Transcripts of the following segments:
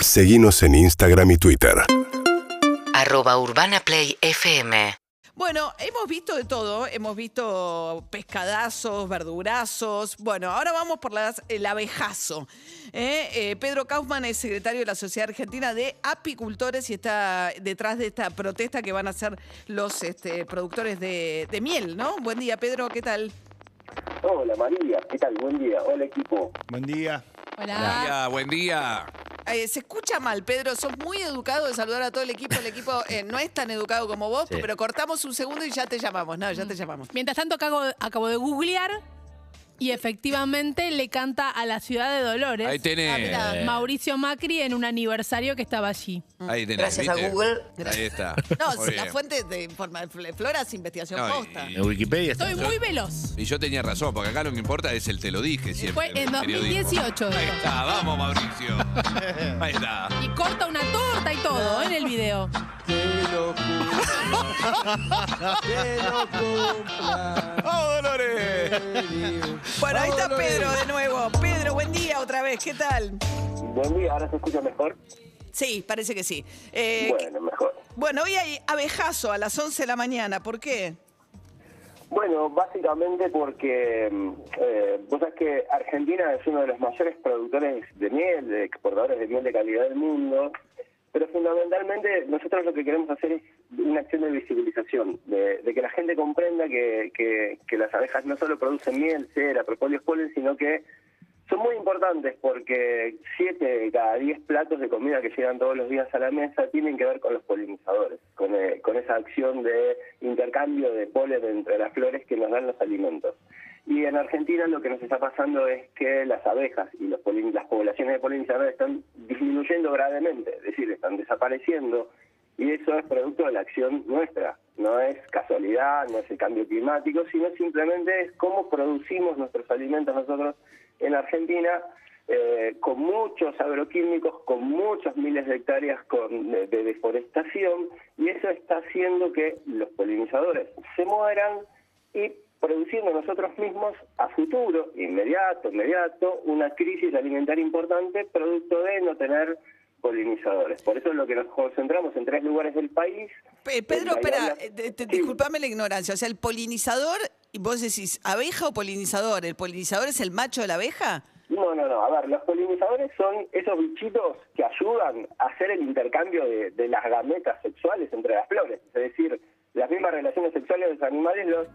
Seguimos en Instagram y Twitter. Arroba Urbana Play FM. Bueno, hemos visto de todo, hemos visto pescadazos, verdurazos. Bueno, ahora vamos por las- el abejazo. ¿eh? Eh, Pedro Kaufman es secretario de la Sociedad Argentina de Apicultores y está detrás de esta protesta que van a hacer los este, productores de, de miel, ¿no? Buen día, Pedro, ¿qué tal? Hola María, ¿qué tal? Buen día. Hola equipo. Buen día. Hola. día, buen día. Eh, se escucha mal, Pedro. Sos muy educado de saludar a todo el equipo. El equipo eh, no es tan educado como vos, pero cortamos un segundo y ya te llamamos. No, ya te llamamos. Mientras tanto, acabo, acabo de googlear y efectivamente le canta a la ciudad de Dolores. Ahí tenés. Ah, Mauricio Macri en un aniversario que estaba allí. Ahí tenés, Gracias a. Google. Ahí está. No, Muy si la fuente de informa- Flora es investigación No, y- posta. En Wikipedia está. Estoy muy veloz. Y yo tenía razón, porque acá lo que importa es el te lo dije siempre. Fue en el periodismo. 2018 Ahí está, vamos Mauricio. Ahí está. Y corta una torta y todo ¿eh? en el video. ¡Oh, Dolores! Bueno, ahí está Pedro de nuevo. Pedro, buen día otra vez. ¿Qué tal? Buen día, ¿ahora se escucha mejor? Sí, parece que sí. Eh, Bueno, mejor. bueno, hoy hay abejazo a las 11 de la mañana. ¿Por qué? Bueno, básicamente porque mm, eh, vos sabés que Argentina es uno de los mayores productores de miel, de exportadores de miel de calidad del mundo, pero fundamentalmente nosotros lo que queremos hacer es una acción de visibilización, de, que la gente comprenda que, que, las abejas no solo producen miel, cera, propóleos, polen, sino que son muy importantes porque siete de cada diez platos de comida que llegan todos los días a la mesa tienen que ver con los polinizadores, con, eh, con esa acción de intercambio de polen entre las flores que nos dan los alimentos. Y en Argentina lo que nos está pasando es que las abejas y los polin- las poblaciones de polinizadores están disminuyendo gravemente, es decir, están desapareciendo y eso es producto de la acción nuestra. No es casualidad, no es el cambio climático, sino simplemente es cómo producimos nuestros alimentos nosotros en Argentina eh, con muchos agroquímicos, con muchos miles de hectáreas con- de, de deforestación y eso está haciendo que los polinizadores se mueran y produciendo nosotros mismos a futuro, inmediato, inmediato, una crisis alimentaria importante producto de no tener polinizadores. Por eso es lo que nos concentramos en tres lugares del país. Pe- Pedro, espera, eh, Sí. disculpame la ignorancia. O sea, el polinizador, y vos decís, ¿abeja o polinizador? ¿El polinizador es el macho de la abeja? No, no, no. A ver, los polinizadores son esos bichitos que ayudan a hacer el intercambio de, de las gametas sexuales entre las flores. Es decir, las mismas relaciones sexuales de los animales, los,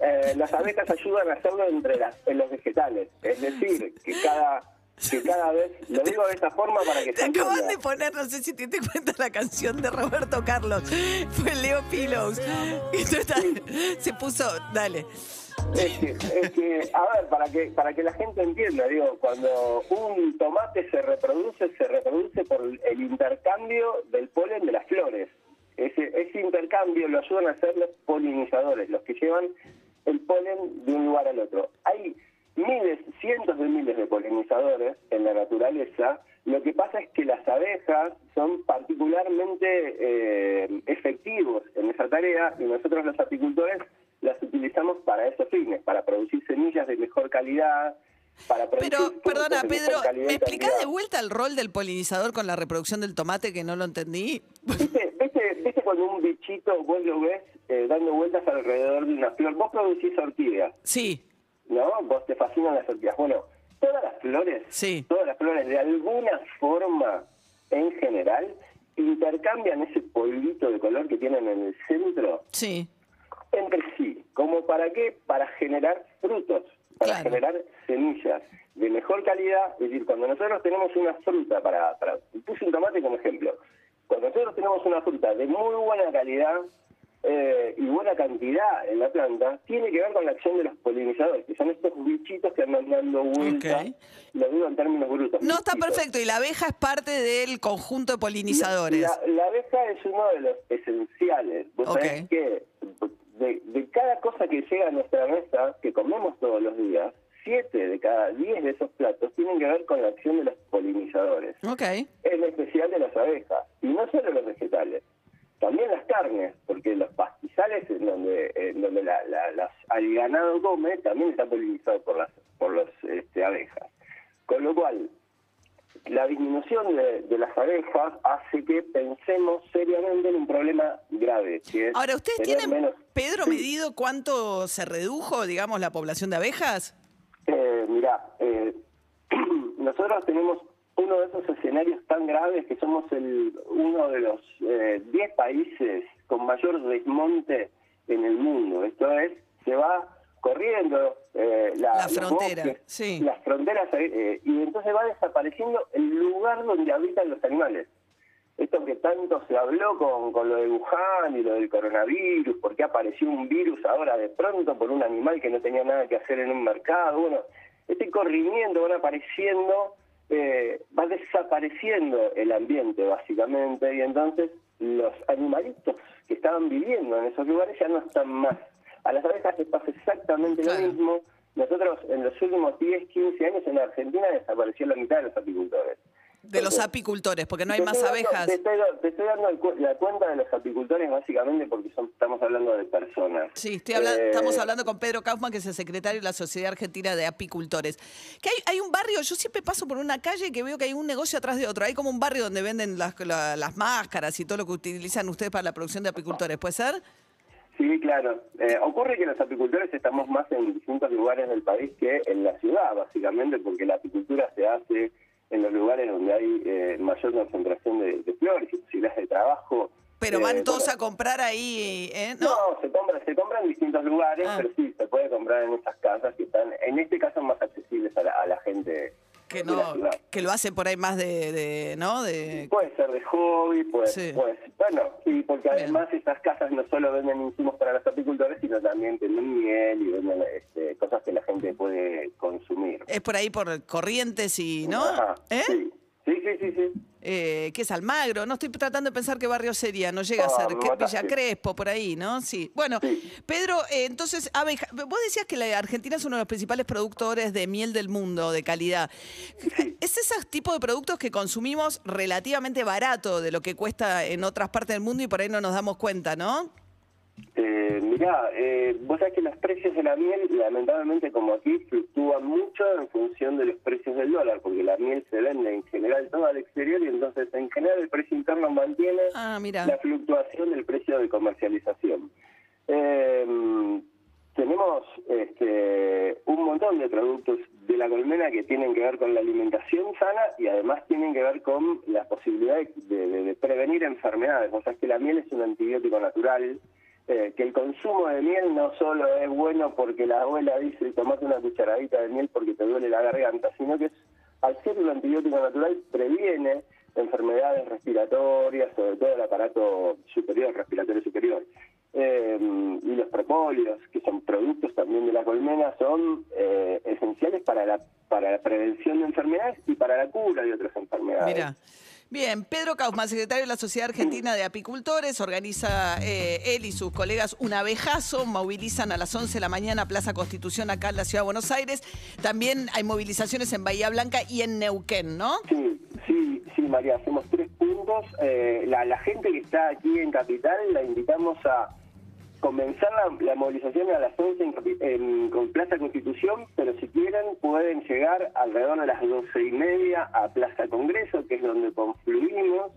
eh, las abejas ayudan a hacerlo entre las, en los vegetales. Es decir, que cada, que cada vez, lo digo de esta forma para que Te se acaban entienda. de poner, no sé si te diste cuenta, la canción de Roberto Carlos. Fue Leo Pilos. Esto está- se puso, dale. Es que, es que, a ver, para que para que la gente entienda, digo, cuando un tomate se reproduce, se reproduce por el intercambio del polen de las flores. Ese, ese intercambio lo ayudan a hacer los polinizadores, los que llevan el polen de un lugar al otro. Hay miles, cientos de miles de polinizadores en la naturaleza. Lo que pasa es que las abejas son particularmente eh, efectivos en esa tarea y nosotros los apicultores las utilizamos para esos fines, para producir semillas de mejor calidad, para Pero, perdona, Pedro, ¿me explicás de vuelta el rol del polinizador con la reproducción del tomate que no lo entendí? ¿Viste, viste, viste cuando un bichito vos lo ves eh, dando vueltas alrededor de una flor? Vos producís orquídeas, Sí, ¿no? Vos te fascinan las orquídeas. Bueno, todas las flores, Sí. todas las flores de alguna forma en general intercambian ese polvito de color que tienen en el centro sí. entre sí. ¿Como para qué? Para generar frutos, para Claro. generar semillas de mejor calidad. Es decir, cuando nosotros tenemos una fruta, para, para puse un tomate como ejemplo, cuando nosotros tenemos una fruta de muy buena calidad eh, y buena cantidad en la planta, tiene que ver con la acción de los polinizadores, que son estos bichitos que andan dando vueltas, lo digo en términos brutos. No está perfecto y la abeja es parte del conjunto de polinizadores. La, la abeja es uno de los esenciales. Vos Ok. sabés que de, de cada cosa que llega a nuestra mesa, que comemos todos los días, siete de cada diez de esos platos tienen que ver con la acción de los polinizadores, Ok. en especial de las abejas, y no solo los vegetales, también las carnes, porque los pastizales en donde, en donde la, la- las- el ganado come también está polinizado por las por los este, abejas. Con lo cual, la disminución de, de las abejas hace que pensemos seriamente en un problema grave. que es Ahora, ¿ustedes tienen, menos- Pedro, medido cuánto se redujo, digamos, la población de abejas? Eh, mira, eh, nosotros tenemos uno de esos escenarios tan graves que somos el uno de los eh, 10 países con mayor desmonte en el mundo. Esto es, se va corriendo eh, la, frontera, bosques, sí. las fronteras eh, y entonces va desapareciendo el lugar donde habitan los animales. Esto que tanto se habló con, con lo de Wuhan y lo del coronavirus, porque apareció un virus ahora de pronto por un animal que no tenía nada que hacer en un mercado. Bueno, este corrimiento van apareciendo, eh, va desapareciendo el ambiente básicamente, y entonces los animalitos que estaban viviendo en esos lugares ya no están más. A las abejas les pasa exactamente lo mismo. Nosotros en los últimos 10, 15 años en Argentina desapareció la mitad de los apicultores. De los apicultores, porque no hay más abejas. Te estoy, te estoy dando el la cuenta de los apicultores básicamente porque son, estamos hablando de personas. Sí, estoy habla- Eh, estamos hablando con Pedro Kaufman, que es el secretario de la Sociedad Argentina de Apicultores. Que hay, hay un barrio, yo siempre paso por una calle que veo que hay un negocio atrás de otro. Hay como un barrio donde venden las, la- las máscaras y todo lo que utilizan ustedes para la producción de apicultores, ¿puede ser? Sí, claro. Eh, ocurre que los apicultores estamos más en distintos lugares del país que en la ciudad, básicamente, porque la apicultura se hace en los lugares donde hay eh, mayor concentración de, de flores y posibilidades de trabajo. Pero Eh, van todos bueno, a comprar ahí, ¿eh? ¿No? No, se compra, se compra en distintos lugares, Ah. pero sí, se puede comprar en esas casas que están, en este caso, más accesibles a la, a la gente que no, que lo hacen por ahí más de, de ¿no? De, Puede ser de hobby, Sí. puede bueno, sí, porque Bien. además estas casas no solo venden insumos para los apicultores, sino también tienen miel y venden este, cosas que la gente puede consumir. es por ahí por Corrientes y, ¿no? Ajá, ¿Eh? Sí, sí, sí, sí. sí. Eh, ¿Qué es Almagro? No estoy tratando de pensar qué barrio sería, no llega a ser me ¿qué- mataste. Villa Crespo, por ahí, ¿no? Sí. Bueno, Sí. Pedro, eh, entonces, abeja, vos decías que la Argentina es uno de los principales productores de miel del mundo, de calidad. ¿Es ese tipo de productos que consumimos relativamente barato de lo que cuesta en otras partes del mundo y por ahí no nos damos cuenta, ¿no? Mirá, eh, vos sabés que los precios de la miel, lamentablemente como aquí, fluctúan mucho en función de los precios del dólar, porque la miel se vende en general todo al exterior y entonces en general el precio interno mantiene Ah, la fluctuación del precio de comercialización. Eh, tenemos este, un montón de productos de la colmena que tienen que ver con la alimentación sana y además tienen que ver con la posibilidad de, de- de prevenir enfermedades. O sea, es que la miel es un antibiótico natural, eh, que el consumo de miel no solo es bueno porque la abuela dice tomate una cucharadita de miel porque te duele la garganta, sino que es, al ser un antibiótico natural previene enfermedades respiratorias, sobre todo el aparato superior, respiratorio superior. Eh, y los propóleos, que son productos también de la colmena, son eh, esenciales para la, para la prevención de enfermedades y para la cura de otras enfermedades. Mira. Bien, Pedro Kaufman, secretario de la Sociedad Argentina de Apicultores, organiza eh, él y sus colegas un abejazo, movilizan a las 11 de la mañana Plaza Constitución acá en la Ciudad de Buenos Aires. También hay movilizaciones en Bahía Blanca y en Neuquén, ¿no? Sí, sí, sí, María, hacemos tres puntos. Eh, la, la gente que está aquí en Capital la invitamos a comenzar la, movilización a las 11 en, Plaza Constitución, pero si quieren pueden llegar alrededor de las 12 y media a Plaza Congreso, que es donde confluimos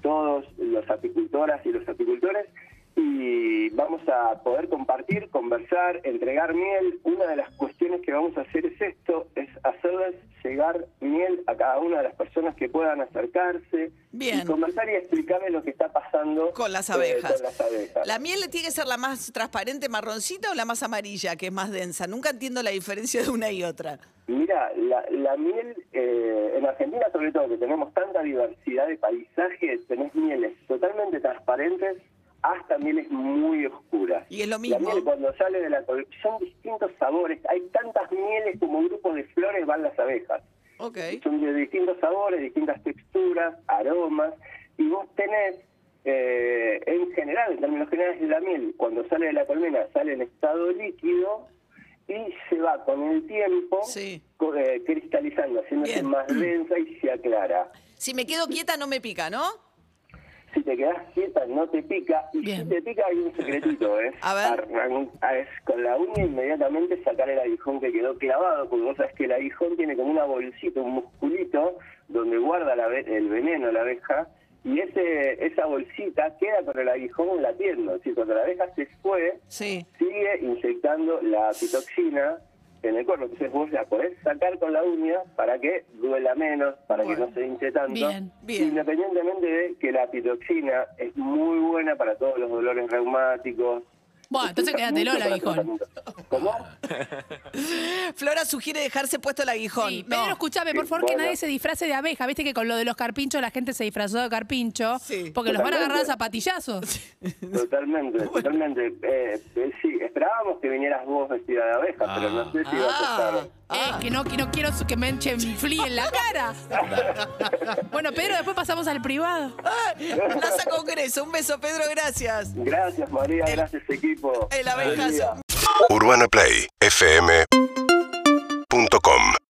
todos los apicultoras y los apicultores y vamos a poder compartir, conversar, entregar miel. Una de las cuestiones que vamos a hacer es esto, es hacerles llegar miel a cada una de las personas que puedan acercarse Bien. y conversar y explicarles lo que está pasando Con las eh, abejas. con las abejas. ¿La miel tiene que ser la más transparente, marroncita o la más amarilla, que es más densa? Nunca entiendo la diferencia de una y otra. Mira, la, la miel, eh, en Argentina sobre todo, que tenemos tanta diversidad de paisajes, tenés mieles totalmente transparentes hasta mieles muy oscuras. Y es lo La mismo. miel cuando sale de la col- son distintos sabores, hay tantas mieles como grupos de flores van las abejas. Ok. Son de distintos sabores, distintas texturas, aromas, y vos tenés, eh, en general, en términos generales, la miel, cuando sale de la colmena, sale en estado líquido y se va con el tiempo Sí. eh, cristalizando, haciéndose Bien. más densa y se aclara. Si me quedo quieta no me pica, ¿no? Si te quedas quieta no te pica. Y Bien. si te pica hay un secretito, ¿eh? A ver. Es con la uña inmediatamente sacar el aguijón que quedó clavado, porque vos sabés que el aguijón tiene como una bolsita, un musculito, donde guarda la el veneno la abeja, y ese esa bolsita queda con el aguijón latiendo. Es decir, cuando la abeja se fue, Sí. sigue inyectando la pitoxina en el cuerpo. Entonces vos la podés sacar con la uña para que duela menos, para Bueno. que no se hinche tanto. Bien, bien. Independientemente de que la pitoxina es muy buena para todos los dolores reumáticos. Bueno, entonces Mucho quédatelo el aguijón. ¿Cómo? Flora sugiere dejarse puesto el aguijón. Sí, No. Pedro, escuchame, por favor, que Bueno. nadie se disfrace de abeja. Viste que con lo de los carpinchos la gente se disfrazó de carpincho. Sí. Porque los van a agarrar a Totalmente. zapatillazos. Totalmente, totalmente. Eh, eh, sí, que vinieras vos vestida de abeja, pero no sé si vas a Ah, estar. ah. Eh, que no, que no quiero que me echen fli en la cara. bueno, Pedro, después pasamos al privado. Plaza Congreso. Un beso, Pedro, gracias. Gracias, María, gracias, equipo. El abejazo. Urbana Play fm.com